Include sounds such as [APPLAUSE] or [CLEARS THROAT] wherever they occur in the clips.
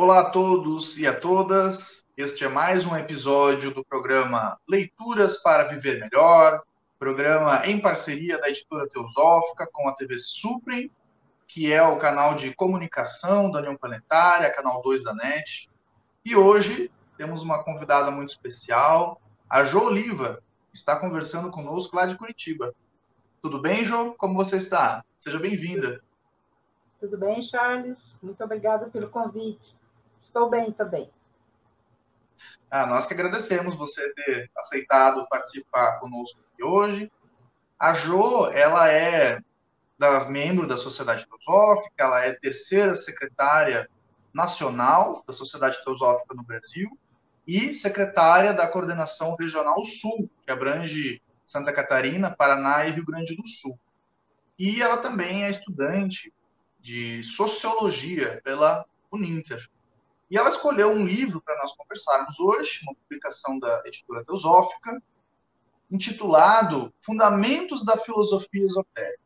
Olá a todos e a todas. Este é mais um episódio do programa Leituras para Viver Melhor, programa em parceria da editora Teosófica com a TV Suprem, que é o canal de comunicação da União Planetária, canal 2 da NET. E hoje temos uma convidada muito especial, a Jo Oliva, que está conversando conosco lá de Curitiba. Tudo bem, Jo? Como você está? Seja bem-vinda. Tudo bem, Charles? Muito obrigada pelo convite. Estou bem também. Ah, nós que agradecemos você ter aceitado participar conosco aqui hoje. A Jo, ela é da, membro da Sociedade Teosófica, ela é terceira secretária nacional da Sociedade Teosófica no Brasil e secretária da Coordenação Regional Sul, que abrange Santa Catarina, Paraná e Rio Grande do Sul. E ela também é estudante de Sociologia pela Uninter. E ela escolheu um livro para nós conversarmos hoje, uma publicação da editora Teosófica, intitulado Fundamentos da Filosofia Esotérica.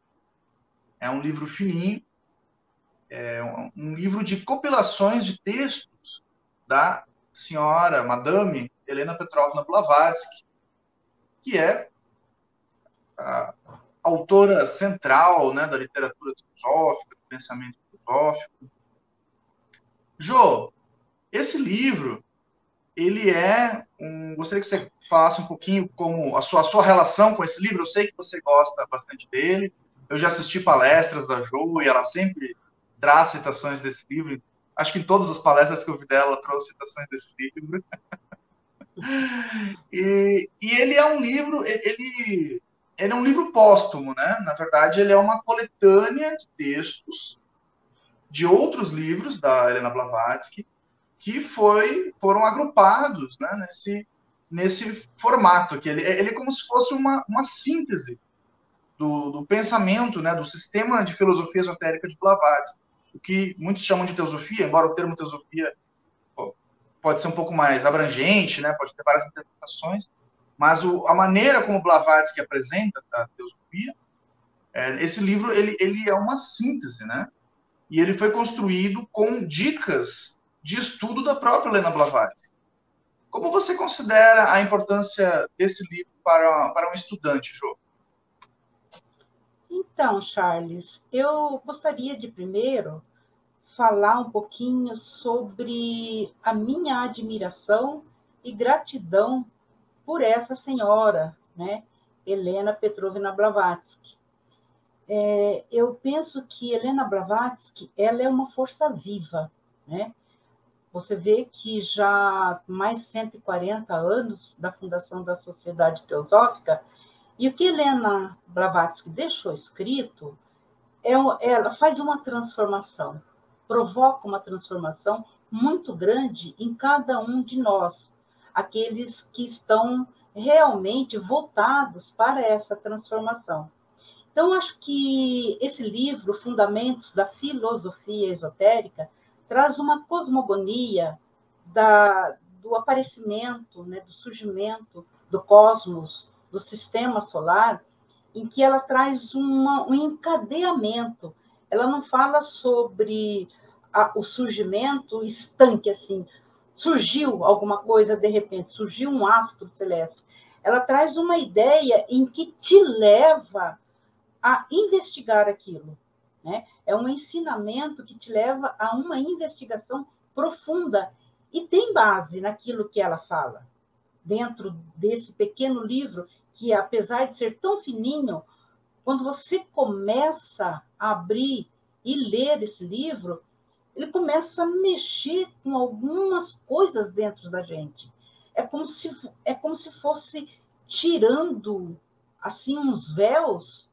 É um livro fininho, é um livro de compilações de textos da senhora, madame Helena Petrovna Blavatsky, que é a autora central né, da literatura filosófica, do pensamento filosófico. Jo, esse livro, ele é um. Gostaria que você falasse um pouquinho como a sua, a sua relação com esse livro. Eu sei que você gosta bastante dele. Eu já assisti palestras da Jo e ela sempre traz citações desse livro. Acho que em todas as palestras que eu vi dela, ela trouxe citações desse livro. [LAUGHS] e, e ele é um livro, ele, ele é um livro póstumo, né? Na verdade, ele é uma coletânea de textos de outros livros da Helena Blavatsky que foi, foram agrupados né, nesse, nesse formato aqui. Ele, ele é como se fosse uma, uma síntese do, do pensamento, né, do sistema de filosofia esotérica de Blavatsky, o que muitos chamam de teosofia, embora o termo teosofia pode ser um pouco mais abrangente, né, pode ter várias interpretações, mas o, a maneira como Blavatsky apresenta a teosofia, é, esse livro ele, ele é uma síntese, né? E ele foi construído com dicas de estudo da própria Helena Blavatsky. Como você considera a importância desse livro para, para um estudante, Jô? Então, Charles, eu gostaria de primeiro falar um pouquinho sobre a minha admiração e gratidão por essa senhora, né, Helena Petrovna Blavatsky. É, eu penso que Helena Blavatsky ela é uma força viva, né? Você vê que já mais 140 anos da fundação da Sociedade Teosófica, e o que Helena Blavatsky deixou escrito, é, ela faz uma transformação, provoca uma transformação muito grande em cada um de nós, aqueles que estão realmente voltados para essa transformação. Então, acho que esse livro, Fundamentos da Filosofia Esotérica, traz uma cosmogonia da, do aparecimento, né, do surgimento do cosmos, do sistema solar, em que ela traz uma, um encadeamento. Ela não fala sobre a, o surgimento estanque, assim, surgiu alguma coisa de repente, surgiu um astro celeste. Ela traz uma ideia em que te leva a investigar aquilo. Né? É um ensinamento que te leva a uma investigação profunda e tem base naquilo que ela fala. Dentro desse pequeno livro, que apesar de ser tão fininho, quando você começa a abrir e ler esse livro, ele começa a mexer com algumas coisas dentro da gente. É como se, é como se fosse tirando assim uns véus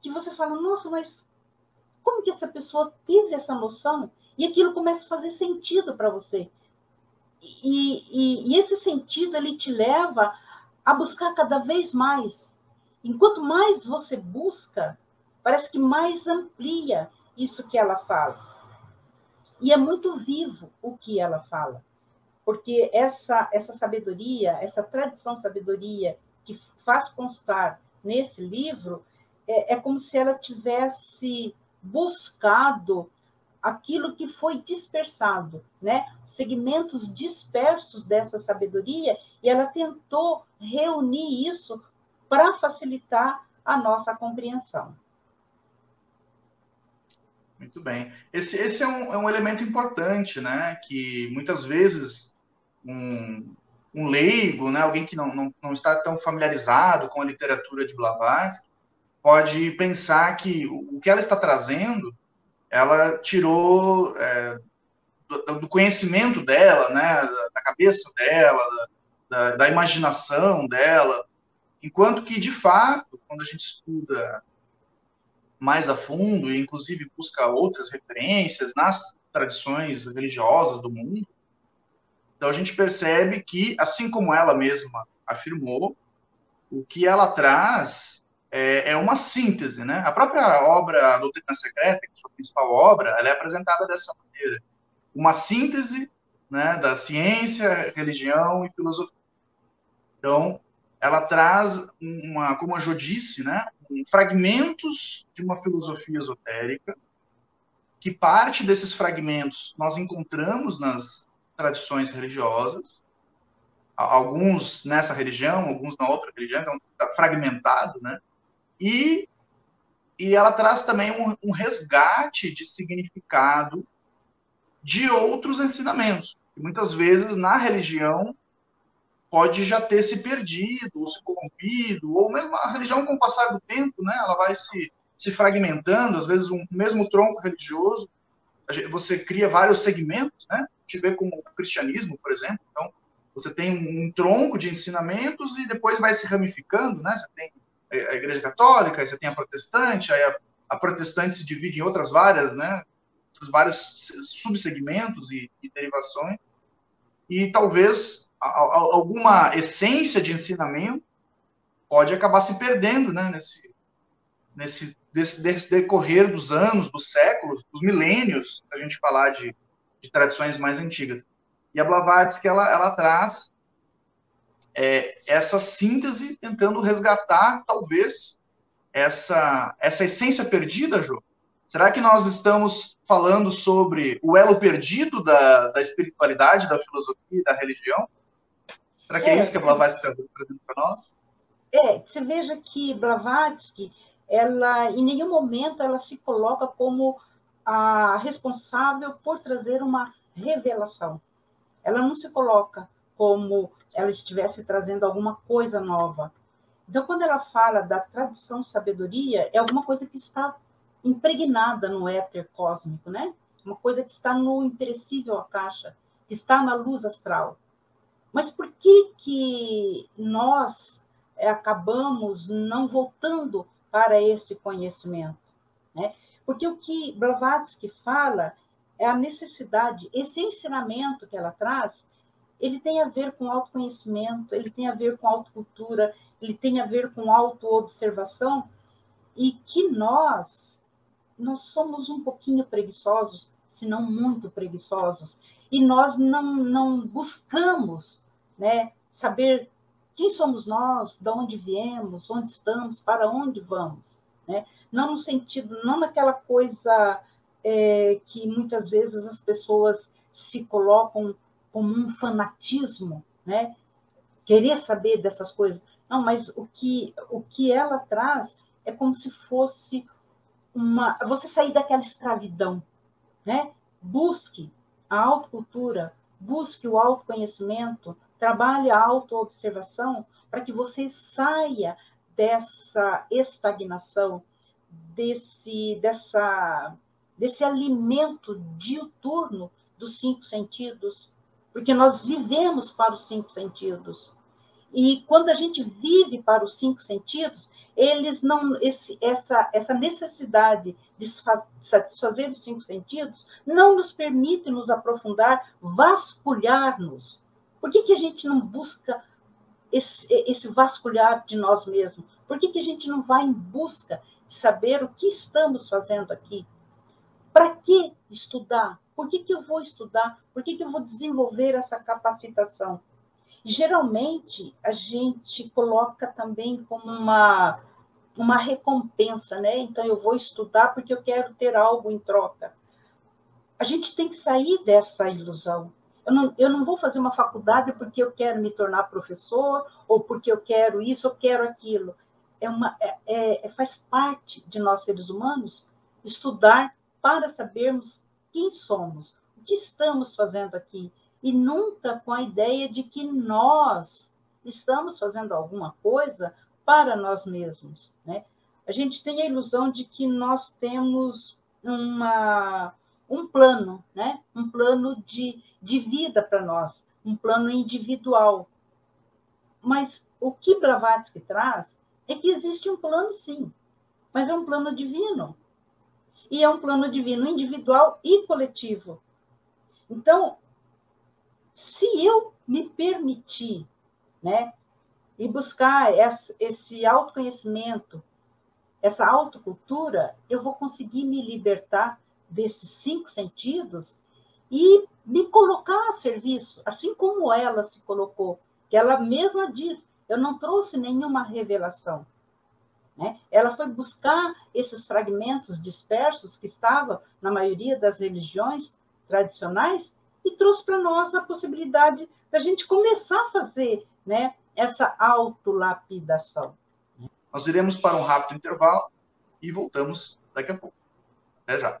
que você fala, nossa, mas como que essa pessoa teve essa noção? E aquilo começa a fazer sentido para você. E, e, e, esse sentido ele te leva a buscar cada vez mais. Enquanto mais você busca, parece que mais amplia isso que ela fala. E é muito vivo o que ela fala, porque essa essa sabedoria, essa tradição sabedoria que faz constar nesse livro, é, é como se ela tivesse buscado aquilo que foi dispersado, né? Segmentos dispersos dessa sabedoria, e ela tentou reunir isso para facilitar a nossa compreensão. Muito bem. Esse, esse é, um, é um elemento importante, né? Que muitas vezes um, um leigo, né? alguém que não, não, não está tão familiarizado com a literatura de Blavatsky, pode pensar que o, que ela está trazendo ela tirou é, do, do, conhecimento dela, né, da cabeça dela, da, da, imaginação dela, enquanto que, de fato, quando a gente estuda mais a fundo e, inclusive, busca outras referências nas tradições religiosas do mundo, então a gente percebe que, assim como ela mesma afirmou, o que ela traz é, é, uma síntese, né? A própria obra Doutrina Secreta, que é a sua principal obra, ela é apresentada dessa maneira. Uma síntese né, da ciência, religião e filosofia. Então, ela traz uma, como a Jo disse, né, fragmentos de uma filosofia esotérica, que parte desses fragmentos nós encontramos nas tradições religiosas, alguns nessa religião, alguns na outra religião, então está fragmentado, né? E, e ela traz também um, um resgate de significado de outros ensinamentos. E muitas vezes na religião pode já ter se perdido, ou se corrompido, ou mesmo a religião com o passar do tempo, né, ela vai se, se fragmentando, às vezes um mesmo tronco religioso, você cria vários segmentos, né, a gente vê como o cristianismo, por exemplo, então você tem um tronco de ensinamentos e depois vai se ramificando, né, você tem a Igreja Católica, aí você tem a protestante, aí a, a protestante se divide em outras várias, né? Vários subsegmentos e, e derivações. E talvez a, a, alguma essência de ensinamento pode acabar se perdendo, né? Nesse, nesse desse, desse decorrer dos anos, dos séculos, dos milênios, a gente falar de, de tradições mais antigas. E a Blavatsky, ela, ela traz é, essa síntese tentando resgatar, talvez, essa, essa essência perdida, Jô? Será que nós estamos falando sobre o elo perdido da, da espiritualidade, da filosofia e da religião? Será que é, é isso que a Blavatsky está trazendo para nós? É, você veja que Blavatsky, ela, em nenhum momento ela se coloca como a responsável por trazer uma revelação. Ela não se coloca como ela estivesse trazendo alguma coisa nova. Então, quando ela fala da tradição sabedoria, é alguma coisa que está impregnada no éter cósmico, né? Uma coisa que está no imperecível caixa, que está na luz astral. Mas por que que nós é, acabamos não voltando para esse conhecimento, né? Porque o que Blavatsky fala é a necessidade, esse ensinamento que ela traz ele tem a ver com autoconhecimento, ele tem a ver com autocultura, ele tem a ver com autoobservação, e que nós, nós somos um pouquinho preguiçosos, se não muito preguiçosos, e nós não, não buscamos né, saber quem somos nós, de onde viemos, onde estamos, para onde vamos. Né? Não no sentido, não naquela coisa é, que muitas vezes as pessoas se colocam como um fanatismo, né? Querer saber dessas coisas. Não, mas o que, o que ela traz é como se fosse uma. Você sair daquela escravidão, né? Busque a autocultura, busque o autoconhecimento, trabalhe a autoobservação para que você saia dessa estagnação, desse, dessa, desse alimento diuturno dos cinco sentidos, porque nós vivemos para os cinco sentidos. E quando a gente vive para os cinco sentidos, eles não esse, essa essa necessidade de satisfazer os cinco sentidos não nos permite nos aprofundar, vasculhar-nos. Por que, que a gente não busca esse, esse vasculhar de nós mesmos? Por que, que a gente não vai em busca de saber o que estamos fazendo aqui? Para que estudar? Por que, que eu vou estudar? Por que, que eu vou desenvolver essa capacitação? Geralmente, a gente coloca também como uma, uma recompensa, né? Então, eu vou estudar porque eu quero ter algo em troca. A gente tem que sair dessa ilusão. Eu não, eu não vou fazer uma faculdade porque eu quero me tornar professor, ou porque eu quero isso, ou quero aquilo. É uma, é, é, é faz parte de nós, seres humanos, estudar para sabermos quem somos, o que estamos fazendo aqui, e nunca com a ideia de que nós estamos fazendo alguma coisa para nós mesmos. Né? A gente tem a ilusão de que nós temos uma, um plano, né? um plano de, de vida para nós, um plano individual. Mas o que Blavatsky traz é que existe um plano, sim, mas é um plano divino. E é um plano divino individual e coletivo. Então, se eu me permitir, né, e buscar esse autoconhecimento, essa autocultura, eu vou conseguir me libertar desses cinco sentidos e me colocar a serviço, assim como ela se colocou, que ela mesma diz, eu não trouxe nenhuma revelação. Né? Ela foi buscar esses fragmentos dispersos que estavam na maioria das religiões tradicionais e trouxe para nós a possibilidade da gente começar a fazer né, essa autolapidação. Nós iremos para um rápido intervalo e voltamos daqui a pouco. Até já.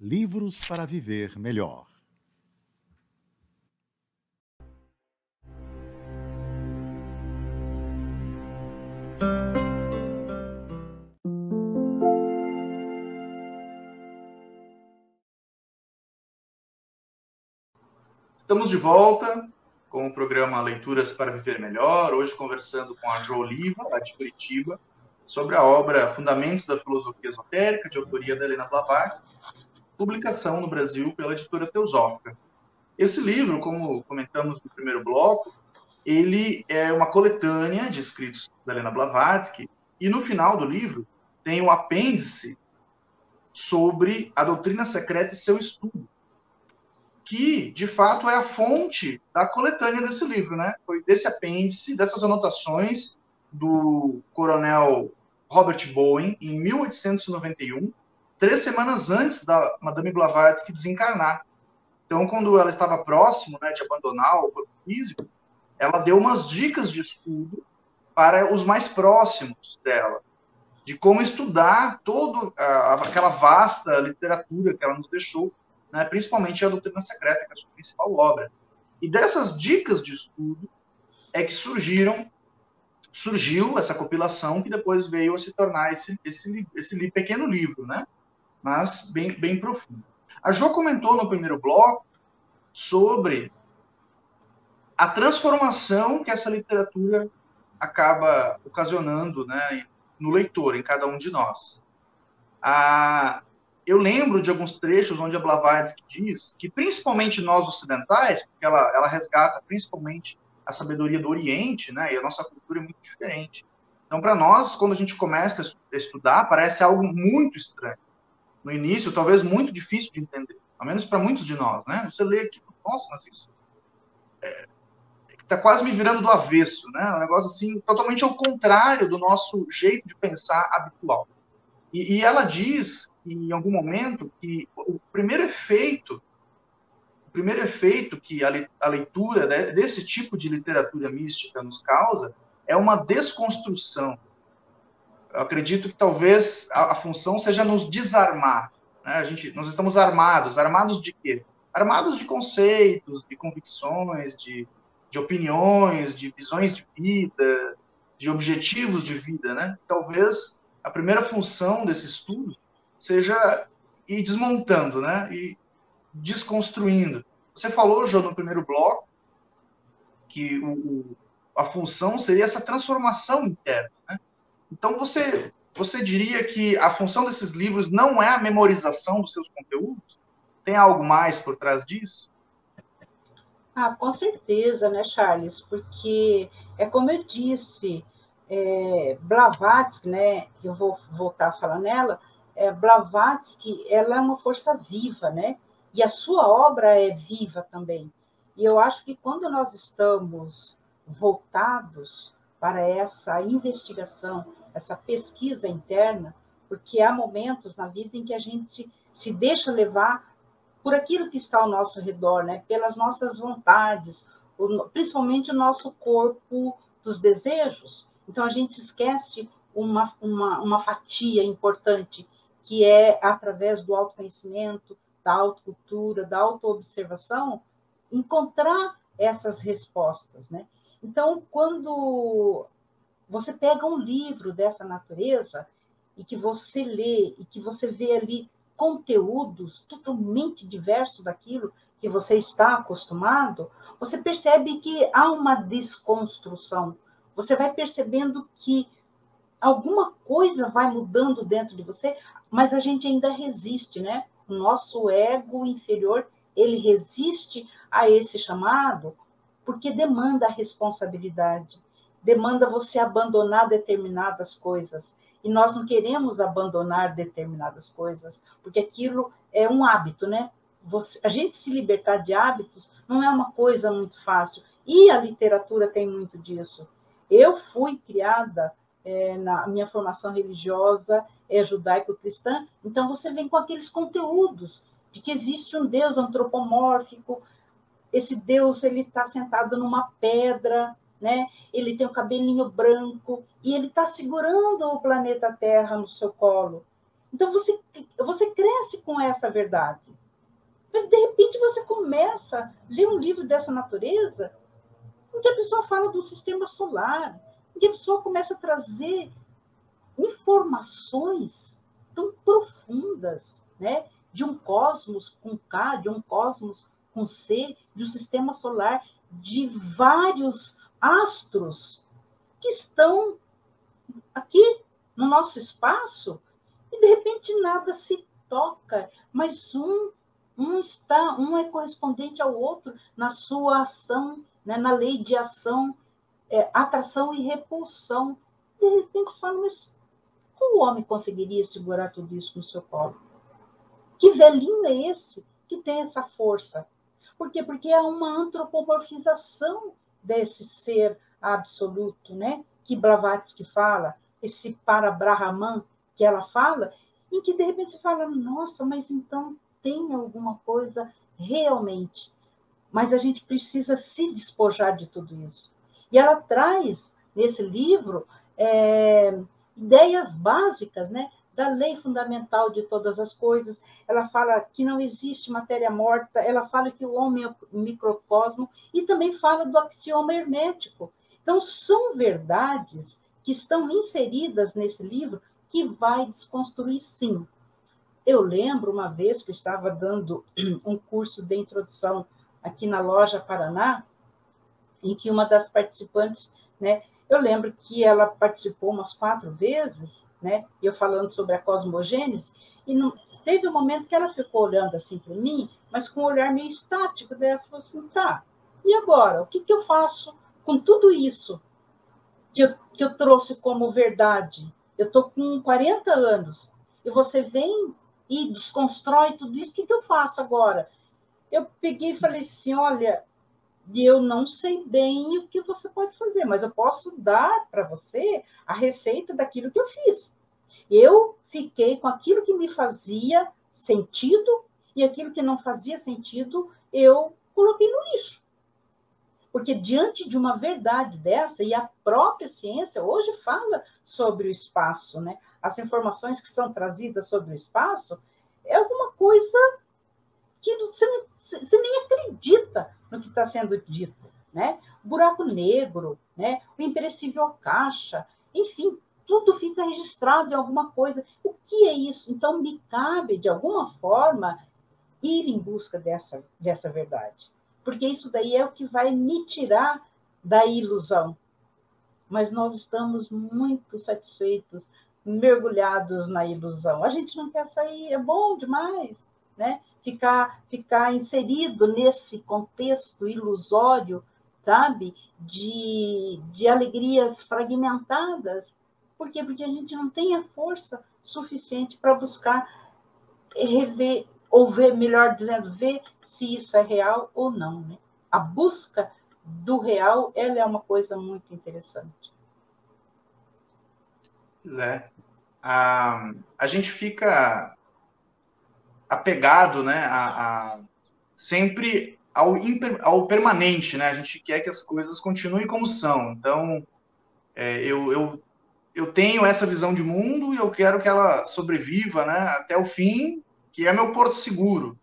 Livros para Viver Melhor. Estamos de volta com o programa Leituras para Viver Melhor, hoje conversando com a Jo Oliva, lá de Curitiba, sobre a obra Fundamentos da Filosofia Esotérica, de autoria da Helena Blavatsky, publicação no Brasil pela editora Teosófica. Esse livro, como comentamos no primeiro bloco, ele é uma coletânea de escritos da Helena Blavatsky, e no final do livro tem um apêndice sobre a doutrina secreta e seu estudo, que, de fato, é a fonte da coletânea desse livro, né? Foi desse apêndice, dessas anotações do coronel Robert Bowen, em 1891, três semanas antes da Madame Blavatsky desencarnar. Então, quando ela estava próximo né, de abandonar o corpo físico, ela deu umas dicas de estudo para os mais próximos dela, de como estudar toda aquela vasta literatura que ela nos deixou, né, principalmente a Doutrina Secreta, que é a sua principal obra. E dessas dicas de estudo é que surgiram surgiu essa compilação que depois veio a se tornar esse, esse, esse pequeno livro, né? Mas bem, bem profundo. A Jo comentou no primeiro bloco sobre a transformação que essa literatura acaba ocasionando né, no leitor, em cada um de nós. Ah, eu lembro de alguns trechos onde a Blavatsky diz que, principalmente nós ocidentais, porque ela, ela resgata principalmente a sabedoria do Oriente, né, e a nossa cultura é muito diferente. Então, para nós, quando a gente começa a estudar, parece algo muito estranho no início, talvez muito difícil de entender, ao menos para muitos de nós, né? Você lê aqui, nossa, mas isso é, tá quase me virando do avesso, né? Um negócio assim, totalmente ao contrário do nosso jeito de pensar habitual. E, e ela diz, em algum momento, que o primeiro efeito, primeiro efeito que a leitura desse tipo de literatura mística nos causa é uma desconstrução. Eu acredito que talvez a, a função seja nos desarmar. Né? A gente, nós estamos armados. Armados de quê? Armados de conceitos, de convicções, de, de opiniões, de visões de vida, de objetivos de vida. Né? Talvez a primeira função desse estudo seja ir desmontando, né? E desconstruindo. Você falou, João, no primeiro bloco, que o, a função seria essa transformação interna. Né? Então, você, você diria que a função desses livros não é a memorização dos seus conteúdos? Tem algo mais por trás disso? Ah, com certeza, né, Charles? Porque é como eu disse, é, Blavatsky, né? Eu vou voltar a falar nela. É, Blavatsky, ela é uma força viva, né? E a sua obra é viva também. E eu acho que quando nós estamos voltados para essa investigação, essa pesquisa interna, porque há momentos na vida em que a gente se deixa levar por aquilo que está ao nosso redor, né? pelas nossas vontades, principalmente o nosso corpo dos desejos. Então a gente esquece uma, uma, uma fatia importante, que é através do autoconhecimento, da autocultura, da autoobservação, encontrar essas respostas, né? Então, quando você pega um livro dessa natureza e que você lê e que você vê ali conteúdos totalmente diversos daquilo que você está acostumado, você percebe que há uma desconstrução. Você vai percebendo que alguma coisa vai mudando dentro de você, mas a gente ainda resiste, né? O nosso ego inferior, ele resiste a esse chamado porque demanda responsabilidade, demanda você abandonar determinadas coisas. E nós não queremos abandonar determinadas coisas, porque aquilo é um hábito, né? Você, a gente se libertar de hábitos não é uma coisa muito fácil. E a literatura tem muito disso. Eu fui criada é, na minha formação religiosa é judaico-cristã, então você vem com aqueles conteúdos de que existe um Deus antropomórfico, esse Deus ele está sentado numa pedra, né? Ele tem o cabelinho branco e ele está segurando o planeta Terra no seu colo. Então você você cresce com essa verdade. Mas de repente você começa a ler um livro dessa natureza em que a pessoa fala do sistema solar, em que a pessoa começa a trazer informações tão profundas, né? De um cosmos com K, de um cosmos com C, de um sistema solar, de vários astros que estão aqui no nosso espaço e de repente nada se toca, mas um um está um é correspondente ao outro na sua ação, né, na lei de ação, é, atração e repulsão. De repente fala, mas como o homem conseguiria segurar tudo isso no seu colo? Que velhinho é esse que tem essa força? Por quê? Porque é uma antropomorfização desse ser absoluto, né? Que Blavatsky fala, esse para Brahman que ela fala, em que de repente você fala, nossa, mas então tem alguma coisa realmente. Mas a gente precisa se despojar de tudo isso. E ela traz nesse livro é, ideias básicas, né? Da lei fundamental de todas as coisas, ela fala que não existe matéria morta, ela fala que o homem é o microcosmo e também fala do axioma hermético. Então, são verdades que estão inseridas nesse livro que vai desconstruir, sim. Eu lembro uma vez que eu estava dando [CLEARS THROAT] um curso de introdução aqui na loja Paraná, em que uma das participantes, né, eu lembro que ela participou umas quatro vezes, né? Eu falando sobre a cosmogênese, e não, teve um momento que ela ficou olhando assim para mim, mas com um olhar meio estático, daí ela falou assim, tá, e agora? O que, que eu faço com tudo isso que eu, que eu trouxe como verdade? Eu estou com 40 anos, e você vem e desconstrói tudo isso, o que, que eu faço agora? Eu peguei e falei assim, olha, eu não sei bem o que você pode fazer, mas eu posso dar para você a receita daquilo que eu fiz. Eu fiquei com aquilo que me fazia sentido e aquilo que não fazia sentido, eu coloquei no lixo. Porque diante de uma verdade dessa, e a própria ciência hoje fala sobre o espaço, né? As informações que são trazidas sobre o espaço é alguma coisa que você, você nem acredita no que está sendo dito, né? O buraco negro, né? O imperecível caixa, enfim, tudo fica registrado em alguma coisa. O que é isso? Então, me cabe, de alguma forma, ir em busca dessa, dessa verdade porque isso daí é o que vai me tirar da ilusão. Mas nós estamos muito satisfeitos, mergulhados na ilusão. A gente não quer sair, é bom demais, né? Ficar, ficar inserido nesse contexto ilusório, sabe? De, de alegrias fragmentadas. Por quê? Porque a gente não tem a força suficiente para buscar rever, ou ver, melhor dizendo, ver se isso é real ou não. Né? A busca do real ela é uma coisa muito interessante. Pois é. A, a gente fica apegado né, a, a sempre ao, ao permanente, né? A gente quer que as coisas continuem como são. Então, é, eu, eu, eu tenho essa visão de mundo e eu quero que ela sobreviva né, até o fim, que é meu porto seguro.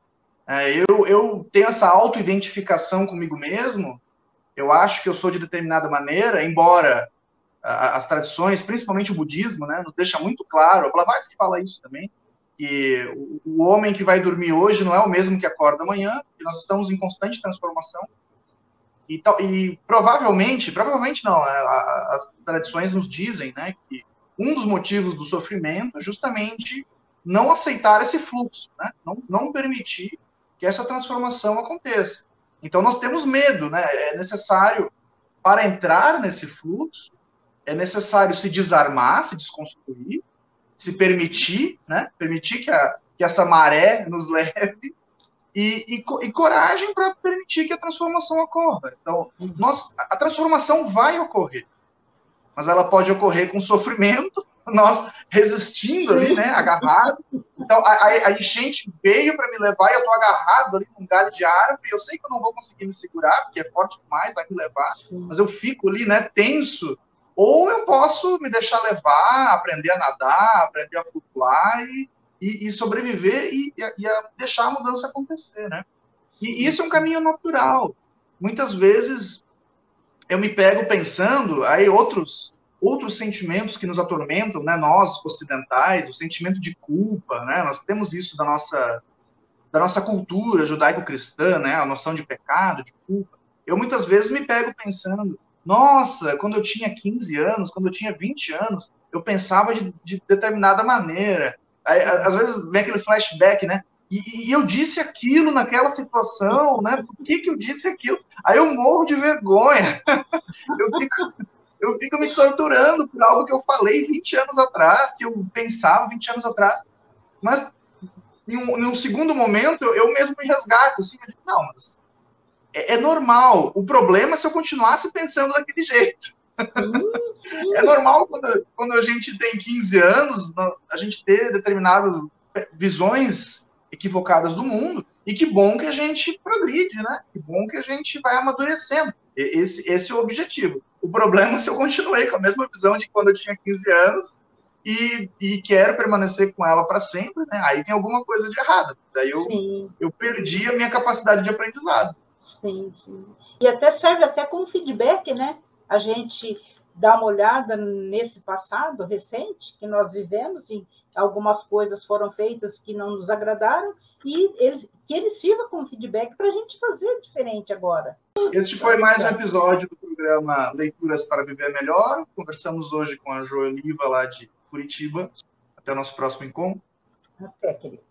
É, eu, eu tenho essa auto-identificação comigo mesmo, eu acho que eu sou de determinada maneira, embora a, as tradições, principalmente o budismo, né, nos deixa muito claro, o Blavatsky fala isso também, que o, homem que vai dormir hoje não é o mesmo que acorda amanhã, que nós estamos em constante transformação, e, e provavelmente, provavelmente não, a, as tradições nos dizem né, que um dos motivos do sofrimento é justamente não aceitar esse fluxo, né? não, não permitir que essa transformação aconteça. Então nós temos medo, né? É necessário para entrar nesse fluxo, é necessário se desarmar, se desconstruir, se permitir, né? Permitir que, a, que essa maré nos leve e, e, e coragem para permitir que a transformação ocorra. Então, uhum. nós, a transformação vai ocorrer, mas ela pode ocorrer com sofrimento [LAUGHS] nós resistindo Sim. ali, né, agarrado. Então, a, a enchente veio para me levar e eu tô agarrado ali num galho de árvore. Eu sei que eu não vou conseguir me segurar, porque é forte demais, vai me levar, Sim. mas eu fico ali, né, tenso. Ou eu posso me deixar levar, aprender a nadar, aprender a flutuar e, e, e sobreviver e, e, a deixar a mudança acontecer, né? E isso é um caminho natural. Muitas vezes eu me pego pensando, aí outros outros sentimentos que nos atormentam, né, nós ocidentais, o sentimento de culpa, né, nós temos isso da nossa da nossa cultura judaico-cristã, né, a noção de pecado, de culpa. Eu muitas vezes me pego pensando, nossa, quando eu tinha 15 anos, quando eu tinha 20 anos, eu pensava de, de determinada maneira. Aí, às vezes vem aquele flashback, né? E, e, eu disse aquilo naquela situação, né? Por que, que eu disse aquilo? Aí eu morro de vergonha. [LAUGHS] eu fico, eu fico me torturando por algo que eu falei 20 anos atrás, que eu pensava 20 anos atrás. Mas em um, em um segundo momento, eu, mesmo me resgato, assim, eu digo, não, mas é, é, normal. O problema é se eu continuasse pensando daquele jeito. Sim, sim. É normal quando, quando a gente tem 15 anos, a gente ter determinadas visões equivocadas do mundo, e que bom que a gente progride, né? Que bom que a gente vai amadurecendo. Esse, esse é o objetivo. O problema é se eu continuei com a mesma visão de quando eu tinha 15 anos e, e quero permanecer com ela para sempre, né? Aí tem alguma coisa de errado. Daí eu, eu perdi a minha capacidade de aprendizado. Sim, sim. E até serve até como feedback, né? A gente dá uma olhada nesse passado recente que nós vivemos e algumas coisas foram feitas que não nos agradaram e eles, que ele sirva como feedback para a gente fazer diferente agora. Este foi mais um episódio do programa Leituras para Viver Melhor. Conversamos hoje com a Joeliva lá de Curitiba. Até o nosso próximo encontro. Até, querido.